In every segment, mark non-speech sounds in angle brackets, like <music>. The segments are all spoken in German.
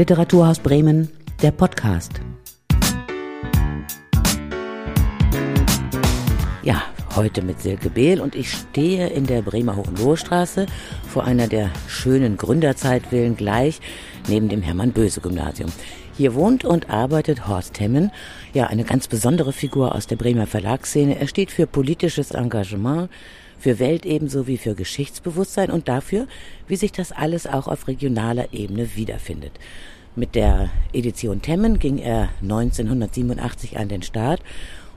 Literaturhaus Bremen, der Podcast. Ja, heute mit Silke Behl und ich stehe in der Bremer Hohenlohestraße vor einer der schönen Gründerzeitvillen gleich neben dem Hermann-Böse-Gymnasium. Hier wohnt und arbeitet Horst Hemmen, ja, eine ganz besondere Figur aus der Bremer Verlagsszene. Er steht für politisches Engagement, für Welt ebenso wie für Geschichtsbewusstsein und dafür, wie sich das alles auch auf regionaler Ebene wiederfindet. Mit der Edition Temmen ging er 1987 an den Start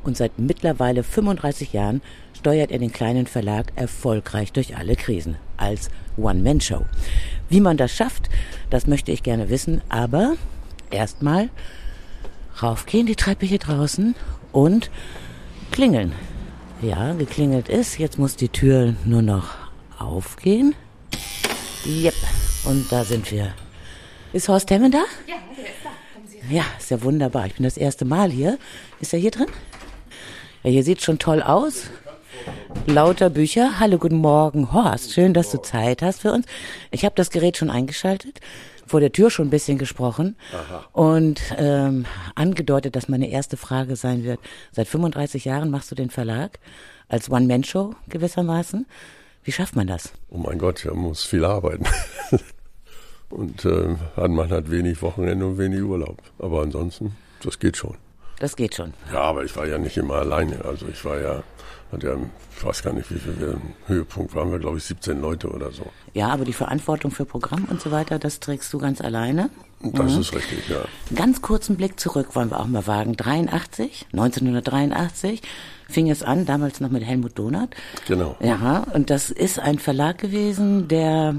und seit mittlerweile 35 Jahren steuert er den kleinen Verlag erfolgreich durch alle Krisen als One-Man-Show. Wie man das schafft, das möchte ich gerne wissen, aber erstmal raufgehen, die Treppe hier draußen und klingeln. Ja, geklingelt ist. Jetzt muss die Tür nur noch aufgehen. Yep. Und da sind wir. Ist Horst Hemmen da? Ja, der ist da. Ja, ist ja wunderbar. Ich bin das erste Mal hier. Ist er hier drin? Ja, hier sieht schon toll aus. Lauter Bücher. Hallo, guten Morgen, Horst. Schön, dass du Zeit hast für uns. Ich habe das Gerät schon eingeschaltet vor der Tür schon ein bisschen gesprochen Aha. und ähm, angedeutet, dass meine erste Frage sein wird. Seit 35 Jahren machst du den Verlag als One-Man-Show gewissermaßen. Wie schafft man das? Oh mein Gott, man muss viel arbeiten. <laughs> und äh, man hat wenig Wochenende und wenig Urlaub. Aber ansonsten, das geht schon. Das geht schon. Ja, aber ich war ja nicht immer alleine. Also ich war ja hat ja, ich weiß gar nicht, wie viel wir, Höhepunkt waren wir, glaube ich, 17 Leute oder so. Ja, aber die Verantwortung für Programm und so weiter, das trägst du ganz alleine. Das mhm. ist richtig, ja. Ganz kurzen Blick zurück wollen wir auch mal wagen. 83, 1983 fing es an, damals noch mit Helmut Donath. Genau. Ja, und das ist ein Verlag gewesen, der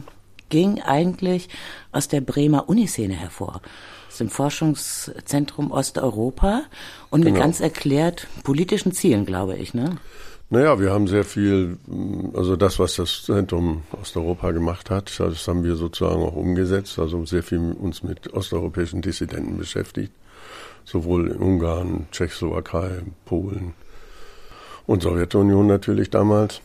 ging eigentlich aus der Bremer Uniszene hervor aus dem Forschungszentrum Osteuropa und mit genau. ganz erklärt politischen Zielen, glaube ich, ne? Naja, wir haben sehr viel, also das, was das Zentrum Osteuropa gemacht hat, das haben wir sozusagen auch umgesetzt, also sehr viel uns mit osteuropäischen Dissidenten beschäftigt, sowohl in Ungarn, Tschechoslowakei, Polen und Sowjetunion natürlich damals.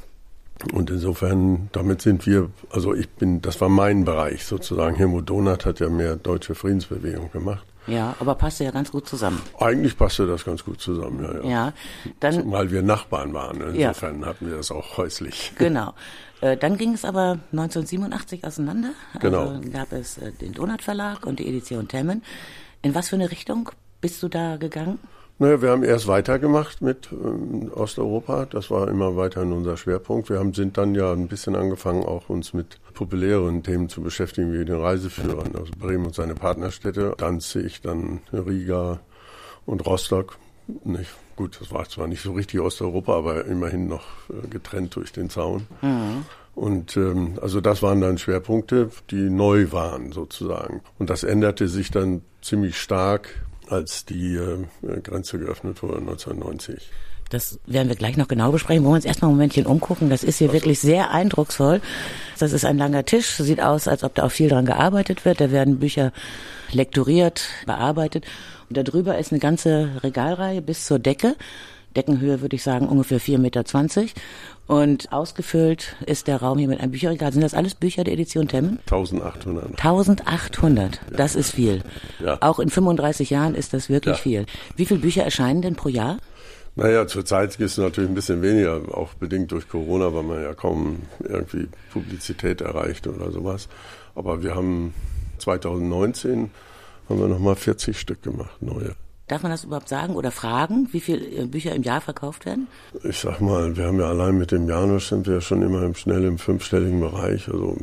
Und insofern, damit sind wir, also ich bin, das war mein Bereich sozusagen. Helmut Donath hat ja mehr deutsche Friedensbewegung gemacht. Ja, aber passte ja ganz gut zusammen. Eigentlich passte das ganz gut zusammen, ja. Ja, ja dann. Zumal wir Nachbarn waren. Insofern ja. hatten wir das auch häuslich. <laughs> Genau. Äh, dann ging es aber 1987 auseinander. Genau. Also gab es äh, den Donat Verlag und die Edition Temmen. In was für eine Richtung bist du da gegangen? Naja, wir haben erst weitergemacht mit ähm, Osteuropa. Das war immer weiterhin unser Schwerpunkt. Wir haben, sind dann ja ein bisschen angefangen, auch uns mit populären Themen zu beschäftigen, wie den Reiseführern. Also Bremen und seine Partnerstädte, Danzig, dann Riga und Rostock. Nicht, gut, das war zwar nicht so richtig Osteuropa, aber immerhin noch äh, getrennt durch den Zaun. Mhm. Und ähm, also das waren dann Schwerpunkte, die neu waren sozusagen. Und das änderte sich dann ziemlich stark als die äh, Grenze geöffnet wurde 1990. Das werden wir gleich noch genau besprechen. Wollen wir uns erstmal ein Momentchen umgucken. Das ist hier wirklich sehr eindrucksvoll. Das ist ein langer Tisch. Sieht aus, als ob da auch viel dran gearbeitet wird. Da werden Bücher lektoriert, bearbeitet. Und da drüber ist eine ganze Regalreihe bis zur Decke. Deckenhöhe würde ich sagen ungefähr 4,20 Meter. Und ausgefüllt ist der Raum hier mit einem Bücherregal. Sind das alles Bücher der Edition Temmen? 1800. 1800, das ist viel. Ja. Auch in 35 Jahren ist das wirklich ja. viel. Wie viele Bücher erscheinen denn pro Jahr? Naja, zurzeit ist es natürlich ein bisschen weniger, auch bedingt durch Corona, weil man ja kaum irgendwie Publizität erreicht oder sowas. Aber wir haben 2019 haben wir nochmal 40 Stück gemacht, neue. Darf man das überhaupt sagen oder fragen, wie viele äh, Bücher im Jahr verkauft werden? Ich sag mal, wir haben ja allein mit dem Janusz sind wir schon immer im, schnell im fünfstelligen Bereich. Also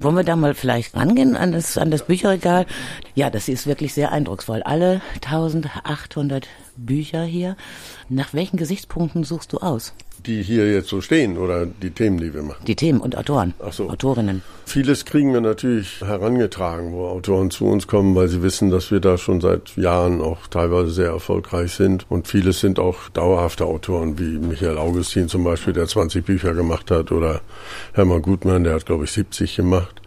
wollen wir da mal vielleicht rangehen an das, an das Bücherregal? Ja, das ist wirklich sehr eindrucksvoll. Alle 1800 Bücher hier. Nach welchen Gesichtspunkten suchst du aus? Die hier jetzt so stehen oder die Themen, die wir machen? Die Themen und Autoren, Ach so. Autorinnen. Vieles kriegen wir natürlich herangetragen, wo Autoren zu uns kommen, weil sie wissen, dass wir da schon seit Jahren auch teilweise sehr erfolgreich sind. Und vieles sind auch dauerhafte Autoren, wie Michael Augustin zum Beispiel, der 20 Bücher gemacht hat, oder Hermann Gutmann, der hat, glaube ich, 70 gemacht.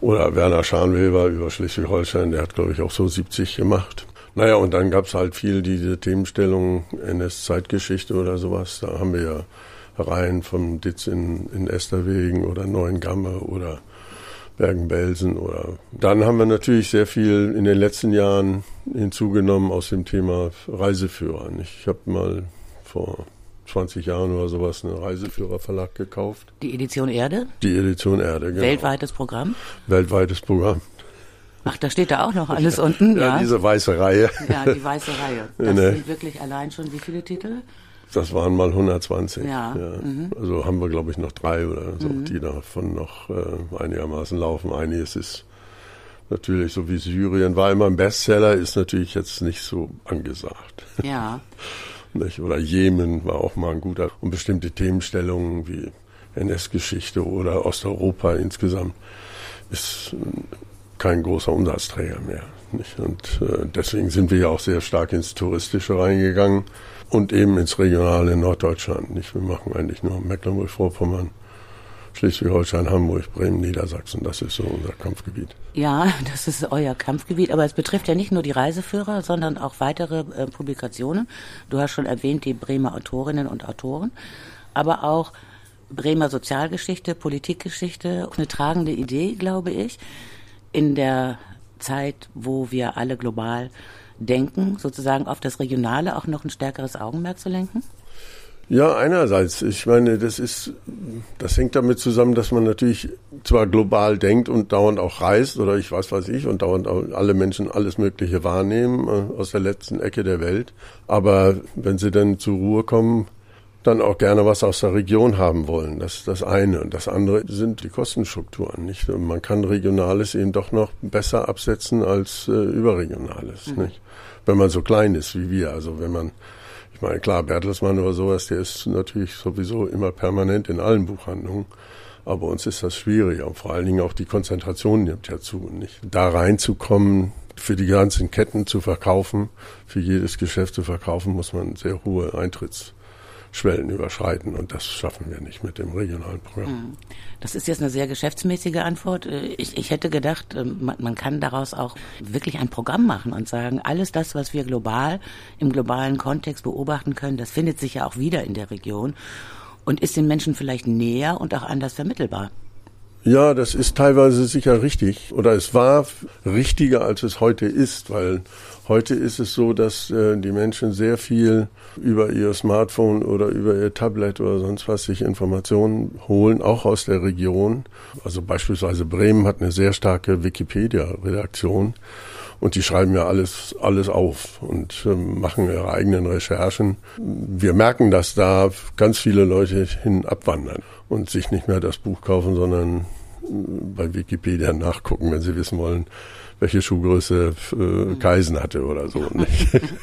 Oder Werner Scharnweber über Schleswig-Holstein, der hat, glaube ich, auch so 70 gemacht. Naja, und dann gab's halt viel diese Themenstellung NS-Zeitgeschichte oder sowas. Da haben wir ja Reihen von Ditz in, in Esterwegen oder Neuengamme oder Bergen-Belsen oder. Dann haben wir natürlich sehr viel in den letzten Jahren hinzugenommen aus dem Thema Reiseführer. Ich habe mal vor 20 Jahren oder sowas einen Reiseführerverlag gekauft. Die Edition Erde? Die Edition Erde, genau. Weltweites Programm? Weltweites Programm. Ach, da steht da auch noch alles unten, ja. ja. diese weiße Reihe. Ja, die weiße Reihe. <laughs> Das nee. sind wirklich allein schon wie viele Titel? Das waren mal 120. Ja. ja. Mhm. Also haben wir, glaube ich, noch drei oder so, mhm. die davon noch äh, einigermaßen laufen. Einiges ist natürlich, so wie Syrien war immer ein Bestseller, ist natürlich jetzt nicht so angesagt. Ja. <laughs> nicht? Oder Jemen war auch mal ein guter. Und bestimmte Themenstellungen wie NS-Geschichte oder Osteuropa insgesamt ist kein großer Umsatzträger mehr. Nicht? Und äh, deswegen sind wir ja auch sehr stark ins Touristische reingegangen und eben ins Regionale Norddeutschland. Nicht? Wir machen eigentlich nur Mecklenburg-Vorpommern, Schleswig-Holstein, Hamburg, Bremen, Niedersachsen. Das ist so unser Kampfgebiet. Ja, das ist euer Kampfgebiet. Aber es betrifft ja nicht nur die Reiseführer, sondern auch weitere äh, Publikationen. Du hast schon erwähnt, die Bremer Autorinnen und Autoren, aber auch Bremer Sozialgeschichte, Politikgeschichte. Eine tragende Idee, glaube ich, in der Zeit, wo wir alle global denken, sozusagen auf das Regionale auch noch ein stärkeres Augenmerk zu lenken? Ja, einerseits. Ich meine, das ist, das hängt damit zusammen, dass man natürlich zwar global denkt und dauernd auch reist oder ich weiß was ich und dauernd alle Menschen alles Mögliche wahrnehmen äh, aus der letzten Ecke der Welt. Aber wenn sie dann zur Ruhe kommen, dann auch gerne was aus der Region haben wollen. Das ist das eine. Und das andere sind die Kostenstrukturen. Nicht? man kann Regionales eben doch noch besser absetzen als äh, Überregionales. Mhm. Nicht? Wenn man so klein ist wie wir. Also wenn man ich meine, klar, Bertelsmann oder sowas, der ist natürlich sowieso immer permanent in allen Buchhandlungen. Aber uns ist das schwieriger und vor allen Dingen auch die Konzentration nimmt ja zu. Nicht? Da reinzukommen, für die ganzen Ketten zu verkaufen, für jedes Geschäft zu verkaufen, muss man sehr hohe Eintritts Schwellen überschreiten und das schaffen wir nicht mit dem regionalen Programm. Hm. Das ist jetzt eine sehr geschäftsmäßige Antwort. Äh, ich, ich hätte gedacht, äh, man, man, kann daraus auch wirklich ein Programm machen und sagen, alles das, was wir global im globalen Kontext beobachten können, das findet sich ja auch wieder in der Region und ist den Menschen vielleicht näher und auch anders vermittelbar. Ja, das ist teilweise sicher richtig oder es war richtiger, als es heute ist, weil heute ist es so, dass äh, die Menschen sehr viel über ihr Smartphone oder über ihr Tablet oder sonst was sich Informationen holen, auch aus der Region. Also beispielsweise Bremen hat eine sehr starke Wikipedia-Redaktion und die schreiben ja alles, alles auf und äh, machen ihre eigenen Recherchen. Wir merken, dass da ganz viele Leute hin abwandern und sich nicht mehr das Buch kaufen, sondern bei Wikipedia nachgucken, wenn sie wissen wollen, welche Schuhgröße äh, Kaisen hatte oder so.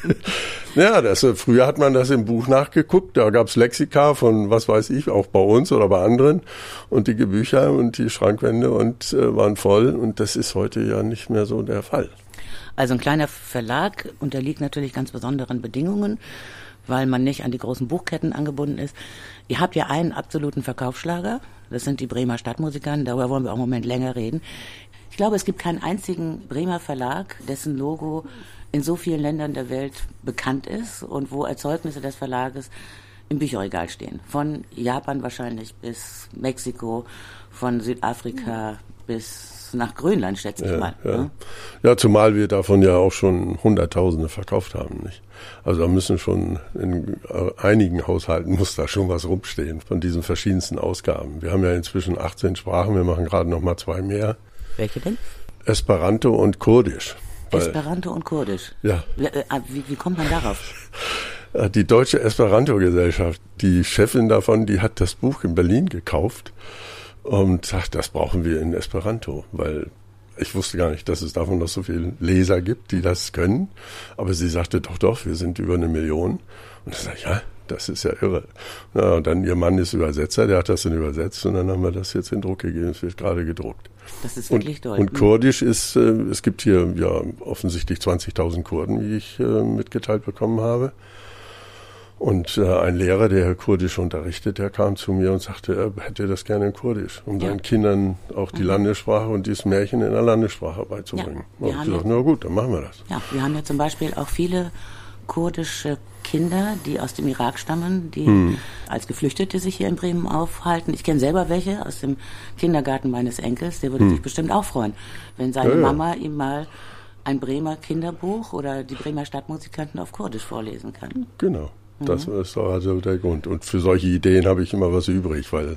<laughs> ja, das, äh, früher hat man das im Buch nachgeguckt, da gab's Lexika von was weiß ich, auch bei uns oder bei anderen und die Bücher und die Schrankwände und äh, waren voll und das ist heute ja nicht mehr so der Fall. Also ein kleiner Verlag unterliegt natürlich ganz besonderen Bedingungen, weil man nicht an die großen Buchketten angebunden ist. Ihr habt ja einen absoluten Verkaufsschlager, das sind die Bremer Stadtmusikern, darüber wollen wir auch im Moment länger reden. Ich glaube, es gibt keinen einzigen Bremer Verlag, dessen Logo in so vielen Ländern der Welt bekannt ist und wo Erzeugnisse des Verlages im Bücherregal stehen. Von Japan wahrscheinlich bis Mexiko, von Südafrika bis nach Grönland, schätze ich ja, mal. Ja. Ne? ja, zumal wir davon ja auch schon Hunderttausende verkauft haben. Nicht? Also da müssen schon in einigen Haushalten muss da schon was rumstehen von diesen verschiedensten Ausgaben. Wir haben ja inzwischen 18 Sprachen, wir machen gerade noch mal zwei mehr. Welche denn? Esperanto und Kurdisch. Esperanto und Kurdisch. Ja. Wie, äh, wie, wie kommt man darauf? <laughs> Die Deutsche Esperanto-Gesellschaft, die Chefin davon, die hat das Buch in Berlin gekauft und sagt, das brauchen wir in Esperanto, weil ich wusste gar nicht, dass es davon noch so viele Leser gibt, die das können. Aber sie sagte, doch, doch, wir sind über eine Million. Und ich sage, ja, das ist ja irre. Ja, und dann ihr Mann ist Übersetzer, der hat das dann übersetzt und dann haben wir das jetzt in Druck gegeben. Es wird gerade gedruckt. Das ist wirklich und, toll. Und Kurdisch ist, äh, es gibt hier ja offensichtlich 20.000 Kurden, wie ich äh, mitgeteilt bekommen habe. Und äh, ein Lehrer, der Kurdisch unterrichtet, der kam zu mir und sagte, er hätte das gerne in Kurdisch, um ja. seinen Kindern auch die mhm. Landessprache und dieses Märchen in der Landessprache beizubringen. Ja, und ich sagte, na gut, dann machen wir das. Ja, wir haben ja zum Beispiel auch viele kurdische Kinder, die aus dem Irak stammen, die hm. als Geflüchtete sich hier in Bremen aufhalten. Ich kenne selber welche aus dem Kindergarten meines Enkels. Der würde hm. sich bestimmt auch freuen, wenn seine ja. Mama ihm mal ein Bremer Kinderbuch oder die Bremer Stadtmusikanten auf Kurdisch vorlesen kann. Genau. Das mhm. ist also der Grund. Und für solche Ideen habe ich immer was übrig, weil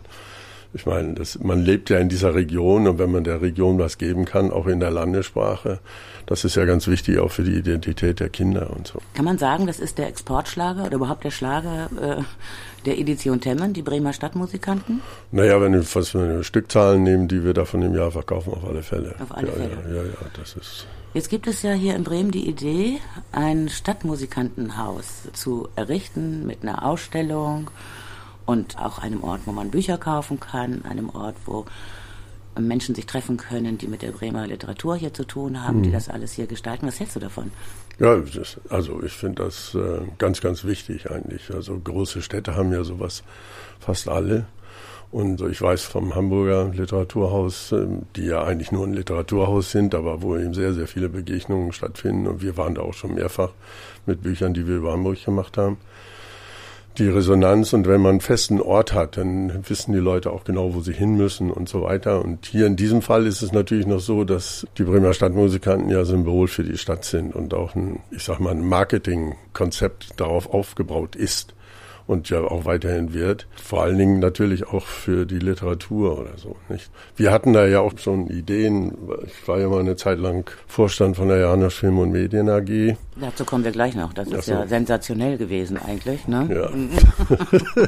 ich meine, das, man lebt ja in dieser Region und wenn man der Region was geben kann, auch in der Landessprache, das ist ja ganz wichtig auch für die Identität der Kinder und so. Kann man sagen, das ist der Exportschlager oder überhaupt der Schlager äh, der Edition Temmen, die Bremer Stadtmusikanten? Naja, wenn wir was für Stückzahlen nehmen, die wir davon im Jahr verkaufen, auf alle Fälle. Auf alle ja, Fälle. Ja, ja, ja, das ist. Jetzt gibt es ja hier in Bremen die Idee, ein Stadtmusikantenhaus zu errichten mit einer Ausstellung und auch einem Ort, wo man Bücher kaufen kann, einem Ort, wo Menschen sich treffen können, die mit der Bremer Literatur hier zu tun haben, mhm. die das alles hier gestalten. Was hältst du davon? Ja, das, also ich finde das äh, ganz, ganz wichtig eigentlich. Also große Städte haben ja sowas fast alle. Und ich weiß vom Hamburger Literaturhaus, äh, die ja eigentlich nur ein Literaturhaus sind, aber wo eben sehr, sehr viele Begegnungen stattfinden. Und wir waren da auch schon mehrfach mit Büchern, die wir über Hamburg gemacht haben die Resonanz und wenn man einen festen Ort hat, dann wissen die Leute auch genau, wo sie hin müssen und so weiter. Und hier in diesem Fall ist es natürlich noch so, dass die Bremer Stadtmusikanten ja Symbol für die Stadt sind und auch ein, ich sag mal, ein Marketingkonzept darauf aufgebaut ist und ja auch weiterhin wird. Vor allen Dingen natürlich auch für die Literatur oder so. Nicht? Wir hatten da ja auch schon Ideen. Ich war ja mal eine Zeit lang Vorstand von der Janosch Film und Medien AG. Dazu kommen wir gleich noch. Das ist so. ja sensationell gewesen eigentlich. Ne? Ja. <laughs>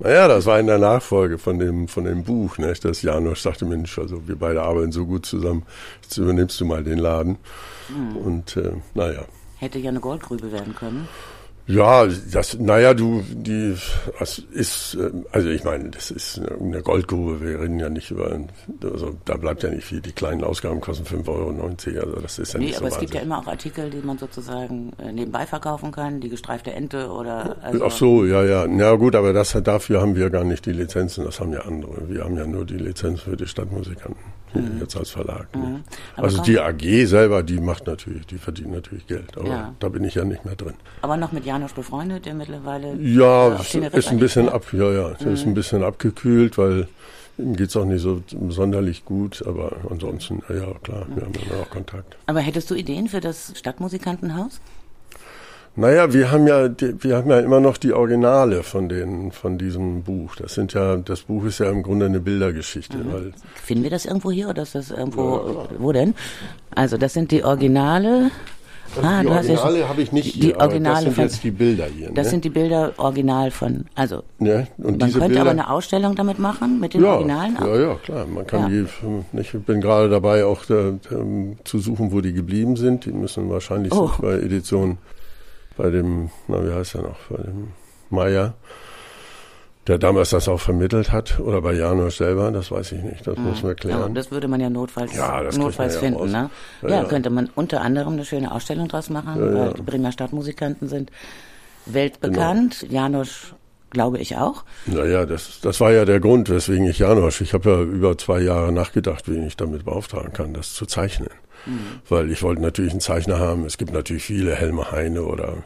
naja, das war in der Nachfolge von dem, von dem Buch. Nicht? Das Janosch sagte, Mensch, also wir beide arbeiten so gut zusammen, jetzt übernimmst du mal den Laden. Mhm. Und äh, naja. Hätte ja eine Goldgrübe werden können. Ja, das, naja, du, die, das ist, äh, also ich meine, das ist eine Goldgrube. Wir reden ja nicht über, also da bleibt ja nicht viel. Die kleinen Ausgaben kosten 5,90 Euro. Also das ist ja nee, nicht so aber es gibt ja immer auch Artikel, die man sozusagen äh, nebenbei verkaufen kann, die gestreifte Ente oder. Also Ach so, ja, ja. Na gut, aber das, dafür haben wir gar nicht die Lizenzen. Das haben ja andere. Wir haben ja nur die Lizenz für die Stadtmusikanten mhm. jetzt als Verlag. Mhm. Also die AG selber, die macht natürlich, die verdient natürlich Geld. Aber ja. da bin ich ja nicht mehr drin. Aber noch mit Janosch befreundet, der mittlerweile. Ja, äh, ist ein bisschen ab, ja, ja, mhm. ist ein bisschen abgekühlt, weil ihm geht es auch nicht so sonderlich gut, aber ansonsten, ja, ja klar, wir haben ja auch Kontakt. Aber hättest du Ideen für das Stadtmusikantenhaus? Naja, wir haben ja, wir haben ja immer noch die Originale von den, von diesem Buch. Das sind ja, das Buch ist ja im Grunde eine Bildergeschichte. Mhm. Finden wir das irgendwo hier oder ist das irgendwo, ja. wo denn? Also, das sind die Originale. Also ah, die Originale habe ich nicht die, die Originale das sind von, jetzt die Bilder hier. Das ne? sind die Bilder original von, also ja, man könnte Bilder, aber eine Ausstellung damit machen, mit den ja, Originalen. Ja, ja, klar. Man kann ja. die, ich bin gerade dabei, auch da, da, zu suchen, wo die geblieben sind. Die müssen wahrscheinlich oh. bei Edition bei dem, na wie heißt er noch, bei dem Meier, der damals das auch vermittelt hat, oder bei Janusz selber, das weiß ich nicht, das mhm. muss man klären. Ja, das würde man ja notfalls, ja, notfalls ja finden. Ne? Ja, ja, könnte man unter anderem eine schöne Ausstellung draus machen, weil die Bremer Stadtmusikanten sind weltbekannt. Genau. Janusz glaube ich auch. Naja, das, das war ja der Grund, weswegen ich Janosch, ich habe ja über zwei Jahre nachgedacht, wen ich damit beauftragen kann, das zu zeichnen. Mhm. Weil ich wollte natürlich einen Zeichner haben. Es gibt natürlich viele, Helme Heine oder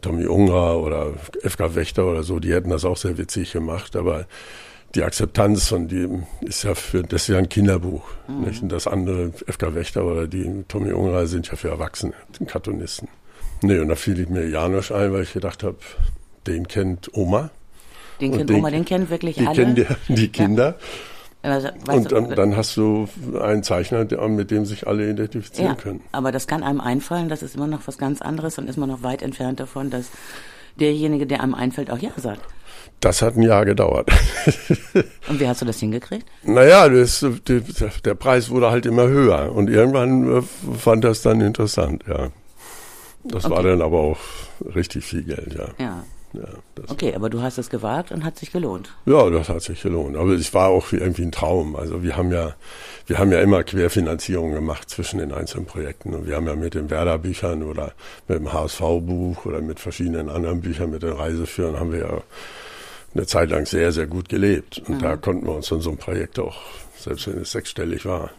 Tommy Unger oder FK Wächter oder so, die hätten das auch sehr witzig gemacht, aber die Akzeptanz von dem ist ja für, das ist ja ein Kinderbuch. Mhm. Nicht? Und das andere, FK Wächter oder die Tommy Unger sind ja für Erwachsene, den Cartoonisten. Nee, und da fiel mir Janosch ein, weil ich gedacht habe, den kennt Oma. Den kennt Oma, den kennen wirklich die alle. Kennen die, die Kinder. Ja. Also, und dann, dann, hast du einen Zeichner, mit dem sich alle identifizieren ja, können. Aber das kann einem einfallen, das ist immer noch was ganz anderes und ist man noch weit entfernt davon, dass derjenige, der einem einfällt, auch Ja sagt. Das hat ein Jahr gedauert. <laughs> Und wie hast du das hingekriegt? Naja, das, der Preis wurde halt immer höher und irgendwann äh, fand das dann interessant, ja. Das okay. war dann aber auch richtig viel Geld, ja. Ja. Ja, okay, aber du hast es gewagt und hat sich gelohnt. Ja, das hat sich gelohnt. Aber es war auch irgendwie ein Traum. Also wir haben ja, wir haben ja immer Querfinanzierung gemacht zwischen den einzelnen Projekten. Und wir haben ja mit den Werder-Büchern oder mit dem HSV-Buch oder mit verschiedenen anderen Büchern, mit den Reiseführern haben wir ja eine Zeit lang sehr, sehr gut gelebt. Und mhm. da konnten wir uns in so ein Projekt auch, selbst wenn es sechsstellig war,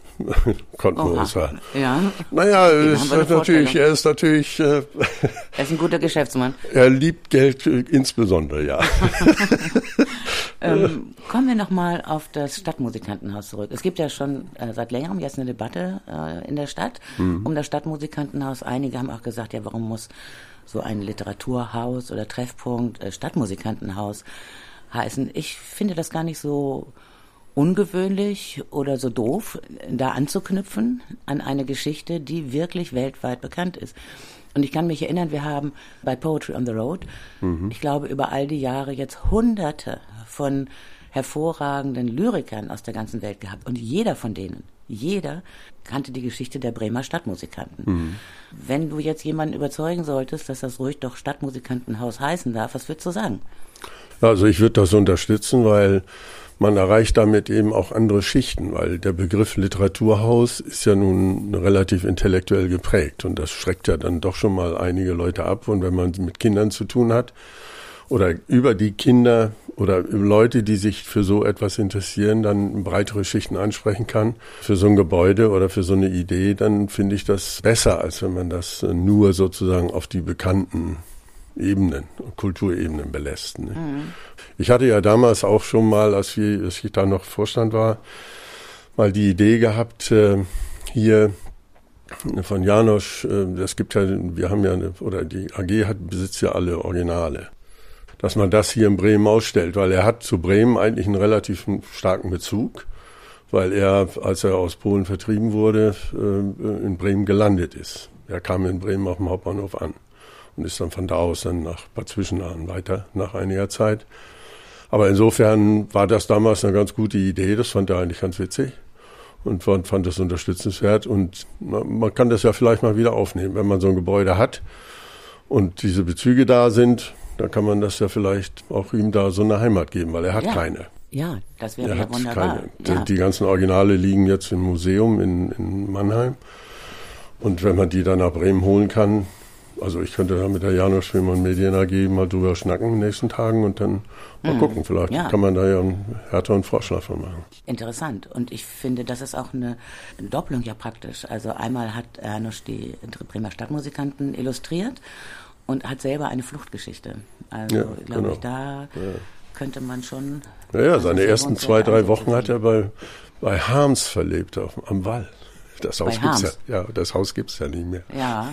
konnten <laughs> Oha. wir uns ja. ja. Naja, ist natürlich, er ist natürlich. Äh, <laughs> er ist ein guter Geschäftsmann. Er liebt Geld äh, insbesondere, ja. <laughs> ähm, kommen wir nochmal auf das Stadtmusikantenhaus zurück. Es gibt ja schon äh, seit längerem jetzt eine Debatte äh, in der Stadt mhm. um das Stadtmusikantenhaus. Einige haben auch gesagt, ja, warum muss so ein Literaturhaus oder Treffpunkt äh, Stadtmusikantenhaus heißen? Ich finde das gar nicht so ungewöhnlich oder so doof, da anzuknüpfen an eine Geschichte, die wirklich weltweit bekannt ist. Und ich kann mich erinnern, wir haben bei Poetry on the Road, mhm. ich glaube, über all die Jahre jetzt hunderte von hervorragenden Lyrikern aus der ganzen Welt gehabt. Und jeder von denen, jeder kannte die Geschichte der Bremer Stadtmusikanten. Mhm. Wenn du jetzt jemanden überzeugen solltest, dass das ruhig doch Stadtmusikantenhaus heißen darf, was würdest du sagen? Also ich würde das unterstützen, weil man erreicht damit eben auch andere Schichten, weil der Begriff Literaturhaus ist ja nun relativ intellektuell geprägt und das schreckt ja dann doch schon mal einige Leute ab. Und wenn man mit Kindern zu tun hat oder über die Kinder oder Leute, die sich für so etwas interessieren, dann breitere Schichten ansprechen kann für so ein Gebäude oder für so eine Idee, dann finde ich das besser, als wenn man das nur sozusagen auf die bekannten Ebenen, Kulturebenen belässt. Ne? Mhm. Ich hatte ja damals auch schon mal, als, wir, als ich da noch Vorstand war, mal die Idee gehabt, äh, hier von Janosch, äh, das gibt ja, wir haben ja, eine, oder die AG hat, besitzt ja alle Originale, dass man das hier in Bremen ausstellt, weil er hat zu Bremen eigentlich einen relativ starken Bezug, weil er, als er aus Polen vertrieben wurde, äh, in Bremen gelandet ist. Er kam in Bremen auf dem Hauptbahnhof an und ist dann von da aus dann nach Bad Zwischenahn weiter nach einiger Zeit. Aber insofern war das damals eine ganz gute Idee, das fand er eigentlich ganz witzig und fand, fand das unterstützenswert und man kann das ja vielleicht mal wieder aufnehmen, wenn man so ein Gebäude hat und diese Bezüge da sind, dann kann man das ja vielleicht auch ihm da so eine Heimat geben, weil er hat ja. keine. Ja, das wäre ja wunderbar. Ja. Die, die, ganzen Originale liegen jetzt im Museum in, in Mannheim. Und wenn man die dann nach Bremen holen kann, also ich könnte da mit der Janusz Schwimmer Medien AG mal drüber schnacken in den nächsten Tagen und dann mal mhm. gucken. Vielleicht ja. kann man da ja einen härteren Vorschlag von machen. Interessant. Und ich finde, das ist auch eine Doppelung ja praktisch. Also einmal hat Janusz die Bremer Stadtmusikanten illustriert und hat selber eine Fluchtgeschichte. Also ja, glaube genau. ich, da ja. könnte man schon. Naja, seine ersten zwei, drei Wochen hat er bei, bei Harms verlebt, auf, am Wall. Das Haus gibt's ja, ja, das Haus gibt's ja nicht mehr. Ja.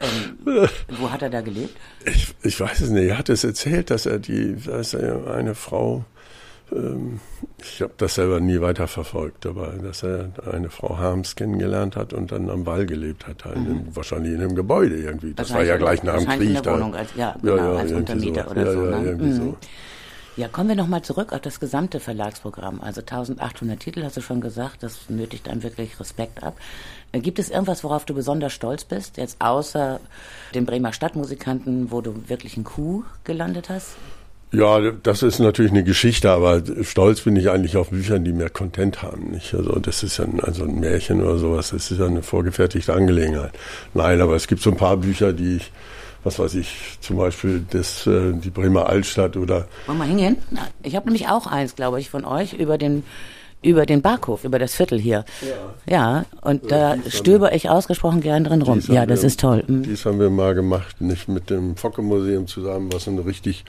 Ähm, <laughs> wo hat er da gelebt? Ich, ich weiß es nicht. Er hat es erzählt, dass er die, dass er eine Frau, ähm, ich habe das selber nie weiter verfolgt, aber dass er eine Frau Harms kennengelernt hat und dann am Wall gelebt hat, halt mhm. in, wahrscheinlich in einem Gebäude irgendwie. Das war ja gleich nach dem Krieg. In der Wohnung als, ja, genau, ja, ja, als Untermieter oder so. Ja, ne? irgendwie mhm. so. Ja, kommen wir nochmal zurück auf das gesamte Verlagsprogramm. Also 1800 Titel, hast du schon gesagt, das nötigt einem wirklich Respekt ab. Äh, gibt es irgendwas, worauf du besonders stolz bist, jetzt außer den Bremer Stadtmusikanten, wo du wirklich einen Coup gelandet hast? Ja, das ist natürlich eine Geschichte, aber stolz bin ich eigentlich auf Bücher, die mehr Content haben. Nicht? Also das ist ja ein, also ein Märchen oder sowas, das ist ja eine vorgefertigte Angelegenheit. Nein, aber es gibt so ein paar Bücher, die ich was weiß ich, zum Beispiel das, äh, die Bremer Altstadt oder. Wollen wir hingehen? Ich habe nämlich auch eins, glaube ich, von euch über den über den Barkhof, über das Viertel hier. Ja. Ja, und da stöber ich ausgesprochen gern drin rum. Ja, das wir, ist toll. Mhm. Dies haben wir mal gemacht, nicht mit dem Focke-Museum zusammen, was eine richtig,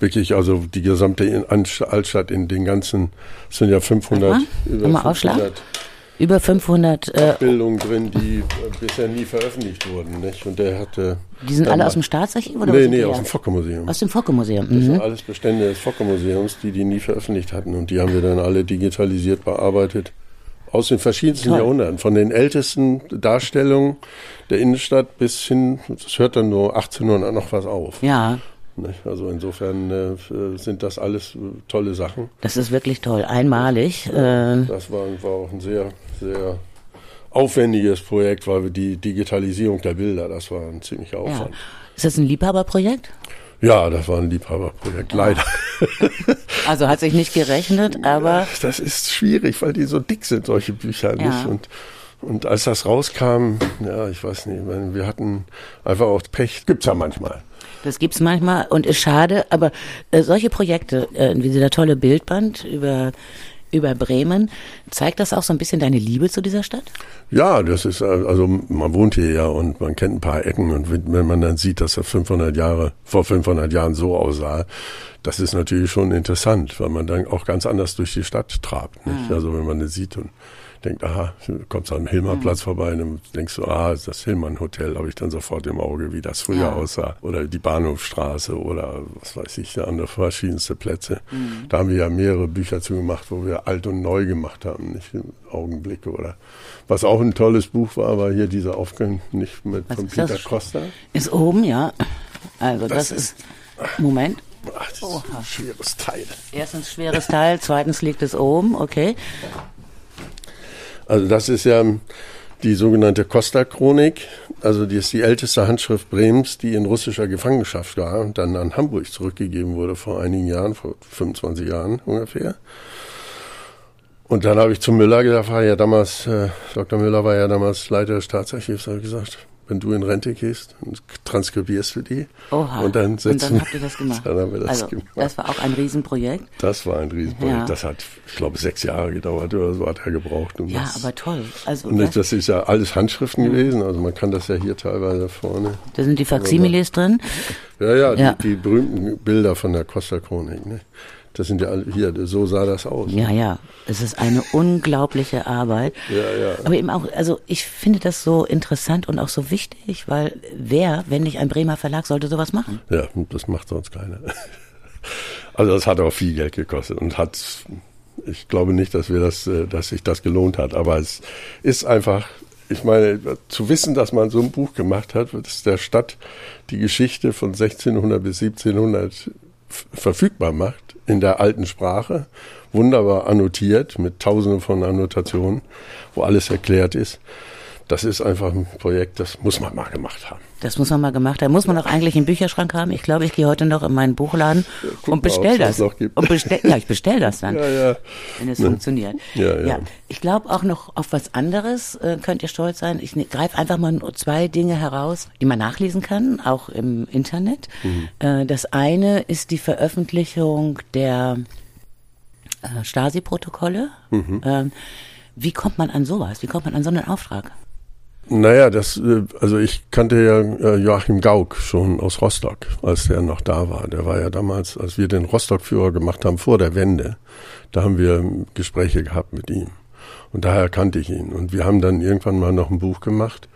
wirklich, also die gesamte Altstadt in den ganzen, es sind ja 500, über 500 über 500 äh, Abbildungen drin, die äh, bisher nie veröffentlicht wurden. Nicht? Und der hatte. Die sind alle aus dem Staatsarchiv oder? Nee, nee, aus dem Focke-Museum. Aus dem Focke-Museum. Mhm. Das sind alles Bestände des Focke-Museums, die die nie veröffentlicht hatten. Und die haben wir dann alle digitalisiert bearbeitet. Aus den verschiedensten Toll. Jahrhunderten. Von den ältesten Darstellungen der Innenstadt bis hin, das hört dann nur 1800 noch was auf. Ja. Also insofern äh, sind das alles äh, tolle Sachen. Das ist wirklich toll, einmalig. Äh das war, war, auch ein sehr, sehr aufwendiges Projekt, weil wir die Digitalisierung der Bilder, das war ein ziemlicher Aufwand. Ja. Ist das ein Liebhaberprojekt? Ja, das war ein Liebhaberprojekt, ja. leider. <laughs> Also hat sich nicht gerechnet, aber. Das ist schwierig, weil die so dick sind, solche Bücher ja. nicht. Und Und als das rauskam, ja, ich weiß nicht, wir hatten einfach auch Pech. Gibt's ja manchmal. Das gibt's manchmal und ist schade, aber äh, solche Projekte, äh, wie dieser tolle Bildband über über Bremen. Zeigt das auch so ein bisschen deine Liebe zu dieser Stadt? Ja, das ist, also man wohnt hier ja und man kennt ein paar Ecken und wenn man dann sieht, dass er 500 Jahre, vor 500 Jahren so aussah, das ist natürlich schon interessant, weil man dann auch ganz anders durch die Stadt trabt. Nicht? Mhm. Also wenn man das sieht und denkt, aha, kommst am Hillmannplatz mhm. vorbei und dann denkst du, ah, das Hillmann Hotel, habe ich dann sofort im Auge, wie das früher ja. aussah. Oder die Bahnhofstraße oder was weiß ich, andere verschiedenste Plätze. Mhm. Da haben wir ja mehrere Bücher zu gemacht, wo wir alt und neu gemacht haben, nicht Augenblicke oder. Was auch ein tolles Buch war, war hier dieser Aufgang, nicht mit was von Peter das? Costa. Ist oben, ja. Also das, das ist, Moment. Ach, das ist ein schweres Teil. Erstens schweres Teil, zweitens liegt es oben, okay. Also das ist ja die sogenannte Costa-Chronik. Also die ist die älteste Handschrift Bremens, die in russischer Gefangenschaft war und dann an Hamburg zurückgegeben wurde vor einigen Jahren, vor 25 Jahren ungefähr. Und dann habe ich zu Müller gesagt, war ja damals, äh, Dr. Müller war ja damals Leiter des Staatsarchivs, habe ich gesagt, wenn du in Rente gehst, transkribierst du die. Oha. Und dann setzen und dann habt ihr das <laughs> gemacht. dann haben wir das also, gemacht. Das war auch ein Riesenprojekt. Das war ein Riesenprojekt. Ja. Das hat, ich glaube, sechs Jahre gedauert oder so hat er gebraucht. Um ja, das. aber toll. Also, und das, das ist ja alles Handschriften ja. gewesen. Also man kann das ja hier teilweise vorne. Da sind die Faximiles drin. Ja, ja, ja. Die, die, berühmten Bilder von der Costa Chronik. Ne? Das sind ja alle, hier, so sah das aus. Ja, ja. Es ist eine unglaubliche Arbeit. <laughs> Ja, ja. Aber eben auch, also ich finde das so interessant und auch so wichtig, weil wer, wenn nicht ein Bremer Verlag, sollte sowas machen? Ja, das macht sonst keiner. <laughs> Also das hat auch viel Geld gekostet und hat, ich glaube nicht, dass wir das, äh, dass sich das gelohnt hat, aber es ist einfach ich meine, zu wissen, dass man so ein Buch gemacht hat, dass der Stadt die Geschichte von 1600 bis 1700 verfügbar macht, in der alten Sprache, wunderbar annotiert mit tausenden von Annotationen, wo alles erklärt ist. Das ist einfach ein Projekt, das muss man mal gemacht haben. Das muss man mal gemacht haben. Muss man auch eigentlich einen Bücherschrank haben? Ich glaube, ich gehe heute noch in meinen Buchladen ja, und bestell das. Und bestell, ja, ich bestell das dann, <laughs> ja, ja. wenn es ne. funktioniert. Ja, ja. Ich glaube auch noch auf was anderes äh, könnt ihr stolz sein. Ich ne, greife einfach mal nur zwei Dinge heraus, die man nachlesen kann, auch im Internet. Mhm. Äh, das eine ist die Veröffentlichung der äh, Stasi-Protokolle. Mhm. Ähm, wie kommt man an sowas? Wie kommt man an so einen Auftrag? Naja, das, äh, also ich kannte ja äh, Joachim Gauck schon aus Rostock, als er noch da war. Der war ja damals, als wir den Rostock-Führer gemacht haben vor der Wende, da haben wir Gespräche gehabt mit ihm. Und daher kannte ich ihn. Und wir haben dann irgendwann mal noch ein Buch gemacht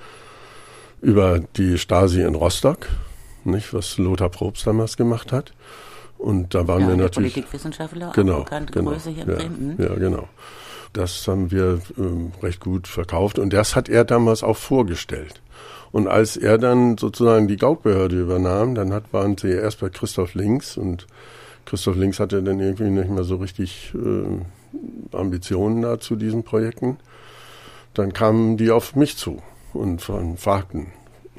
über die Stasi in Rostock, nicht, was Lothar Probst damals gemacht hat. Und da waren ja, wir natürlich. Politikwissenschaftler, genau, bekannt, genau, Größe hier in ja, Bremen. Ja, genau. Das haben wir ähm, recht gut verkauft und das hat er damals auch vorgestellt. Und als er dann sozusagen die Gaukbehörde übernahm, dann hat, waren sie erst bei Christoph Links und Christoph Links hatte dann irgendwie nicht mehr so richtig äh, Ambitionen da zu diesen Projekten. Dann kamen die auf mich zu und fragten,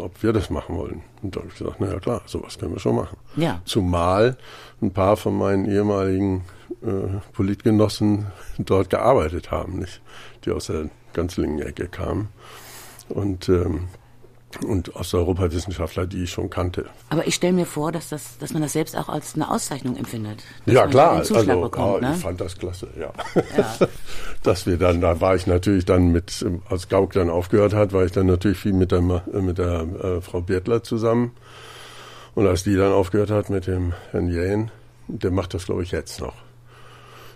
ob wir das machen wollen. Und da habe ich gesagt, naja klar, sowas können wir schon machen. Ja. Zumal ein paar von meinen ehemaligen äh, Politgenossen <laughs> dort gearbeitet haben, nicht? die aus der ganz linken Ecke kamen. Und ähm, und Osteuropa-Wissenschaftler, die ich schon kannte. Aber ich stelle mir vor, dass, das, dass man das selbst auch als eine Auszeichnung empfindet. Ja, klar. Also, bekommt, oh, ne? ich fand das klasse, ja. ja. <laughs> dass wir dann, da war ich natürlich dann mit, als Gauck dann aufgehört hat, war ich dann natürlich viel mit der, mit der äh, Frau Birtler zusammen. Und als die dann aufgehört hat mit dem Herrn Jähn, der macht das, glaube ich, jetzt noch.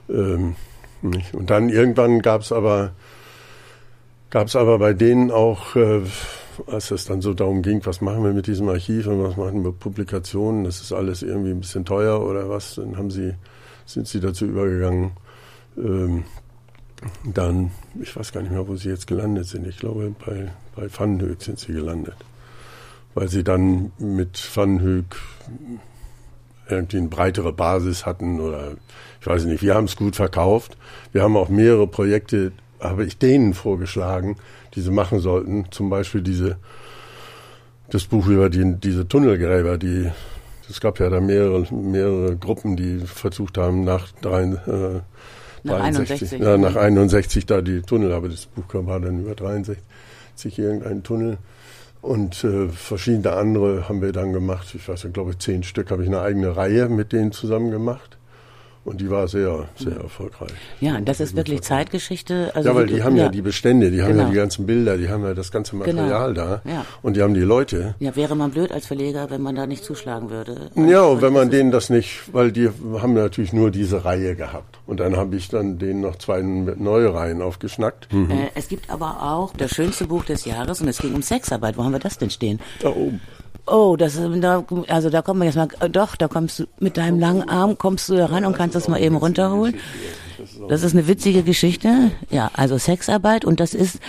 Ähm, und dann irgendwann gab es aber, gab es aber bei denen auch, äh, als es dann so darum ging, was machen wir mit diesem Archiv und was machen wir mit Publikationen, das ist alles irgendwie ein bisschen teuer oder was, dann haben sie, sind sie dazu übergegangen, ähm, dann, ich weiß gar nicht mehr, wo sie jetzt gelandet sind. Ich glaube, bei, bei Vandenhoek sind sie gelandet. Weil sie dann mit Vandenhoek irgendwie eine breitere Basis hatten oder ich weiß nicht, wir haben es gut verkauft. Wir haben auch mehrere Projekte, habe ich denen vorgeschlagen, die sie machen sollten. Zum Beispiel diese, das Buch über die, diese Tunnelgräber, die, es gab ja da mehrere, mehrere Gruppen, die versucht haben, nach drei, äh, Nach 61. Ja, nach 61 da die Tunnel, aber das Buch war dann über 63 irgendein Tunnel. Und äh, verschiedene andere haben wir dann gemacht. Ich weiß nicht, glaube ich, zehn Stück habe ich eine eigene Reihe mit denen zusammen gemacht. Und die war sehr, sehr erfolgreich. Ja, das ist wirklich Zeitgeschichte. Also ja, weil die haben ja, ja die Bestände, die haben genau. ja die ganzen Bilder, die haben ja das ganze genau. Material genau. da. Ja. Und die haben die Leute. Ja, wäre man blöd als Verleger, wenn man da nicht zuschlagen würde. Ja, und wenn man denen das nicht, weil die haben natürlich nur diese Reihe gehabt. Und dann habe ich dann denen noch zwei neue Reihen aufgeschnackt. Mhm. Äh, es gibt aber auch das schönste Buch des Jahres und es ging um Sexarbeit. Wo haben wir das denn stehen? Da oben. Oh, das ist, da, also da kommt man jetzt mal, äh, doch, da kommst du mit deinem langen Arm, kommst du da ran und kannst das mal eben runterholen. Das ist eine witzige Geschichte. Ja, also Sexarbeit und das ist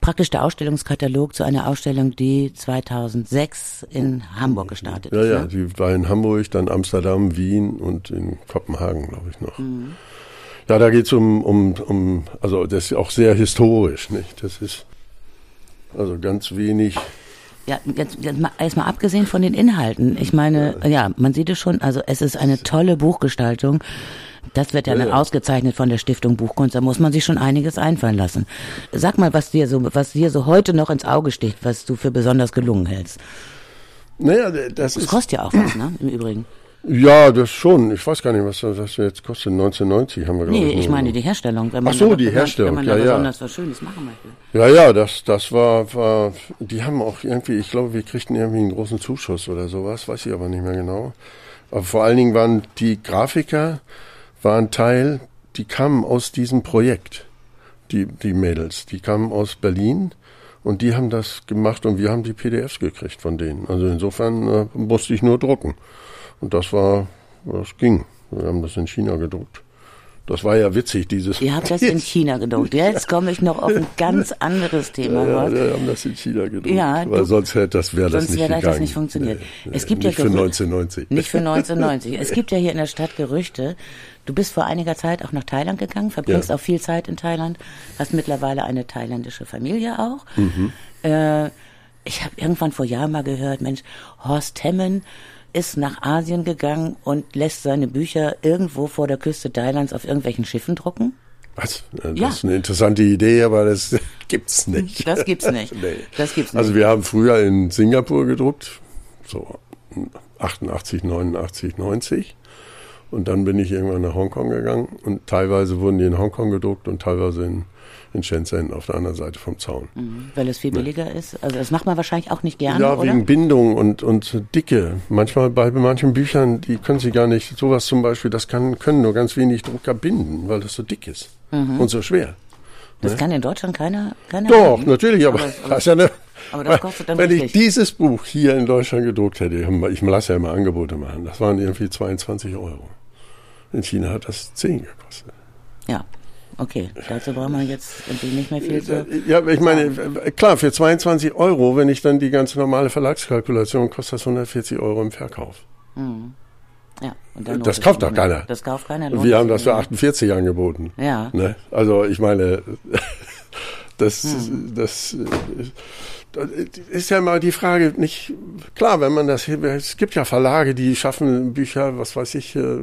praktisch der Ausstellungskatalog zu einer Ausstellung, die 2006 in Hamburg gestartet ja, ist. Ja, ja, ne? die war in Hamburg, dann Amsterdam, Wien und in Kopenhagen, glaube ich noch. Mhm. Ja, da geht's um, um, um, also das ist auch sehr historisch, nicht? Das ist also ganz wenig ja, jetzt, jetzt mal, erstmal abgesehen von den Inhalten. Ich meine, ja, man sieht es schon, also es ist eine tolle Buchgestaltung. Das wird ja, ja, ausgezeichnet von der Stiftung Buchkunst. Da muss man sich schon einiges einfallen lassen. Sag mal, was dir so, was dir so heute noch ins Auge sticht, was du für besonders gelungen hältst. Naja, das, das ist. kostet ja auch was, ne? Im Übrigen. Ja, das schon. Ich weiß gar nicht, was das jetzt kostet. 1990 haben wir glaube Nee, ich, ich meine die Herstellung. Wenn man Ach so, die Herstellung. Wenn man ja, besonders ja. was Schönes machen möchte. Ja, ja, das, das war, war, die haben auch irgendwie, ich glaube, wir kriegten irgendwie einen großen Zuschuss oder sowas, weiß ich aber nicht mehr genau. Aber vor allen Dingen waren die Grafiker, waren Teil, die kamen aus diesem Projekt. Die, die Mädels, die kamen aus Berlin und die haben das gemacht und wir haben die PDFs gekriegt von denen. Also insofern äh, musste ich nur drucken. Und das war, das ging. Wir haben das in China gedruckt. Das war ja witzig, dieses. Ihr habt das in China gedruckt. <laughs> Jetzt komme ich noch auf ein ganz anderes Thema. Ja, wir haben das in China gedruckt. Ja, weil du, sonst hätte das wäre das nicht wär das nicht funktioniert. Nee, es gibt nicht ja für 1990. Nicht für 1990. es gibt ja hier in der Stadt Gerüchte. Du bist vor einiger Zeit auch nach Thailand gegangen, verbringst ja. auch viel Zeit in Thailand, hast mittlerweile eine thailändische Familie auch. Mhm. Äh, ich habe irgendwann vor Jahren mal gehört, Mensch, Horst Temmen ist nach Asien gegangen und lässt seine Bücher irgendwo vor der Küste Thailands auf irgendwelchen Schiffen drucken? Was? Das ja. ist eine interessante Idee, aber das <laughs> gibt's nicht. Das gibt's <laughs> nicht. nee. Das gibt's nicht. Also wir haben früher in Singapur gedruckt, so 88, 89, 90. Und dann bin ich irgendwann nach Hongkong gegangen und teilweise wurden die in Hongkong gedruckt und teilweise in in Shenzhen auf der anderen Seite vom Zaun. Mhm, weil es viel billiger ja. ist? Also das macht man wahrscheinlich auch nicht gerne, Ja, oder? wegen Bindung und, und Dicke. Manchmal bei manchen Büchern, die können sie gar nicht, sowas zum Beispiel, das kann, können nur ganz wenig Drucker binden, weil das so dick ist mhm. und so schwer. Das ne? kann in Deutschland keiner, keiner Doch, binden. natürlich, aber, aber, <laughs> aber, das ja eine, aber das kostet dann Wenn richtig. ich dieses Buch hier in Deutschland gedruckt hätte, ich lasse ja immer Angebote machen, das waren irgendwie 22 Euro. In China hat das 10 gekostet. Ja, Okay, dazu brauchen wir jetzt nicht mehr viel zu. Ja, ich meine, klar, für 22 Euro, wenn ich dann die ganz normale Verlagskalkulation, kostet das 140 Euro im Verkauf. Mhm. Ja, das kauft doch keiner. Das kauft keiner. Wir haben das für 48 angeboten. Ja. Ne? Also ich meine, <laughs> das, hm. das, das ist ja mal die Frage, nicht klar, wenn man das, es gibt ja Verlage, die schaffen Bücher, was weiß ich, äh,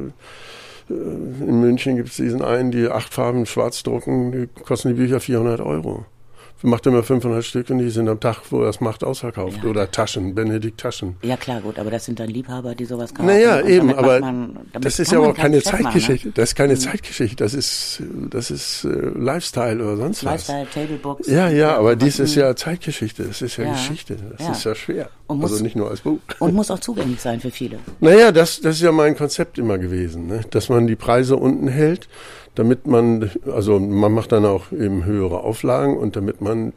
in München gibt es diesen einen, die acht Farben schwarz drucken, die kosten die Bücher 400 Euro macht immer 500 Stück und die sind am Tag, wo er es macht, ausverkauft. Ja. Oder Taschen, Benedikt Taschen. Ja klar, gut, aber das sind dann Liebhaber, die sowas kaufen. Naja, eben, aber man, das ist ja auch keine Zeitgeschichte. Machen, ne? Das ist keine mhm. Zeitgeschichte, das ist, das ist äh, Lifestyle oder sonst was. Lifestyle, Tablebooks. Ja, ja, aber dies ist ja Zeitgeschichte, das ist ja, ja. Geschichte, das ja. ist ja schwer. Und also nicht nur als Buch. Und muss auch zugänglich sein für viele. Naja, das, das ist ja mein Konzept immer gewesen, ne? dass man die Preise unten hält, damit man, also man macht dann auch eben höhere Auflagen und damit man,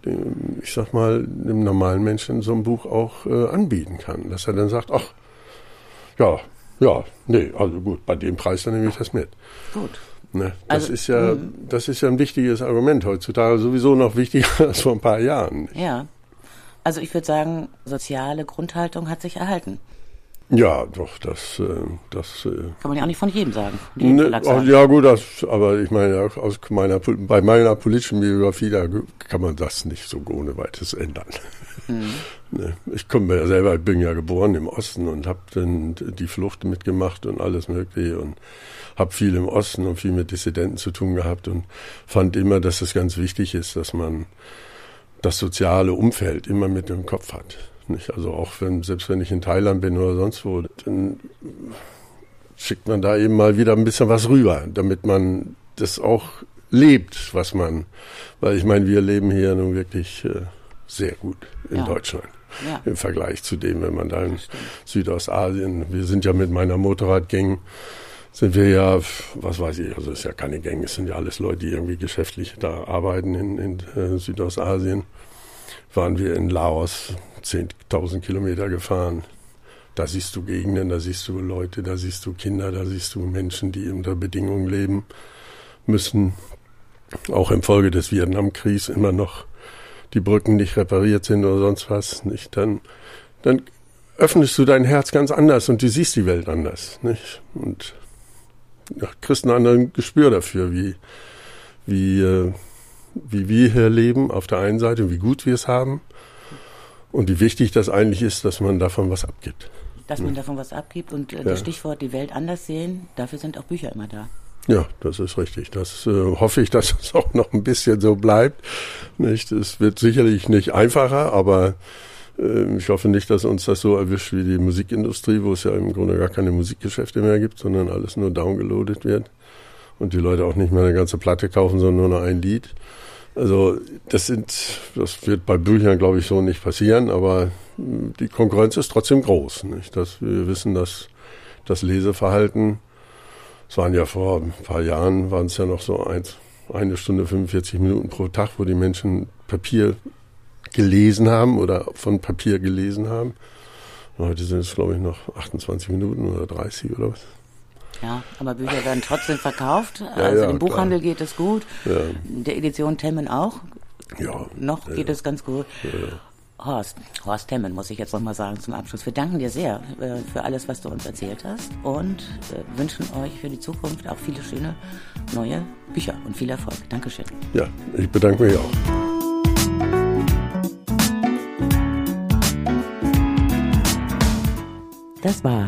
ich sag mal, dem normalen Menschen so ein Buch auch äh, anbieten kann. Dass er dann sagt, ach, ja, ja, nee, also gut, bei dem Preis dann nehme ich das mit. Gut. Ne, das also, ist ja, hm. das ist ja ein wichtiges Argument heutzutage, sowieso noch wichtiger <laughs> als vor ein paar Jahren. Ja. Also ich würde sagen, soziale Grundhaltung hat sich erhalten. Ja, doch, das, äh, das äh, kann man ja auch nicht von jedem sagen. Ne, oh, ja gut, das, aber ich meine, aus meiner, bei meiner politischen Biografie, da kann man das nicht so ohne weiteres ändern. Mhm. <laughs> Ne, ich komme ja selber, ich bin ja geboren im Osten und habe dann die Flucht mitgemacht und alles Mögliche und habe viel im Osten und viel mit Dissidenten zu tun gehabt und fand immer, dass es ganz wichtig ist, dass man das soziale Umfeld immer mit im Kopf hat. Nicht? Also auch wenn, selbst wenn ich in Thailand bin oder sonst wo, dann schickt man da eben mal wieder ein bisschen was rüber, damit man das auch lebt, was man, weil ich meine, wir leben hier nun wirklich äh, sehr gut in ja. Deutschland. Ja. Im Vergleich zu dem, wenn man da in Südostasien, wir sind ja mit meiner Motorradgang, sind wir ja, was weiß ich, also es ist ja keine Gang, es sind ja alles Leute, die irgendwie geschäftlich da arbeiten in, in äh, Südostasien. Waren wir in Laos 10.000 Kilometer gefahren. Da siehst du Gegenden, da siehst du Leute, da siehst du Kinder, da siehst du Menschen, die unter Bedingungen leben müssen. Auch infolge des Vietnamkriegs immer noch die Brücken nicht repariert sind oder sonst was, nicht, dann, dann öffnest du dein Herz ganz anders und du siehst die Welt anders, nicht? Und ja, kriegst ein anderes Gespür dafür, wie, wie, äh, wie wir hier leben auf der einen Seite, wie gut wir es haben und wie wichtig das eigentlich ist, dass man davon was abgibt. Dass man davon was abgibt und äh, ja. das Stichwort die Welt anders sehen, dafür sind auch Bücher immer da. Ja, das ist richtig. Das äh, hoffe ich, dass <laughs> es auch noch ein bisschen so bleibt. Nicht? Es wird sicherlich nicht einfacher, aber äh, ich hoffe nicht, dass uns das so erwischt wie die Musikindustrie, wo es ja im Grunde gar keine Musikgeschäfte mehr gibt, sondern alles nur downgeloadet wird und die Leute auch nicht mehr eine ganze Platte kaufen, sondern nur noch ein Lied. Also das sind, das wird bei Büchern, glaube ich, so nicht passieren, aber äh, die Konkurrenz ist trotzdem groß. Nicht? Dass wir wissen, dass das Leseverhalten es waren ja vor ein paar Jahren, waren es ja noch so eins, eine Stunde 45 Minuten pro Tag, wo die Menschen Papier gelesen haben oder von Papier gelesen haben. Heute sind es, glaube ich, noch 28 Minuten oder 30 oder was. Ja, aber Bücher werden trotzdem verkauft. Ja, also ja, im Buchhandel klar. geht es gut. Ja. Der Edition Temmen auch. Ja. Noch geht es ganz gut. Horst, Horst Temmen, muss ich jetzt nochmal sagen zum Abschluss. Wir danken dir sehr äh, für alles, was du uns erzählt hast und äh, wünschen euch für die Zukunft auch viele schöne neue Bücher und viel Erfolg. Dankeschön. Ja, ich bedanke mich auch. Das war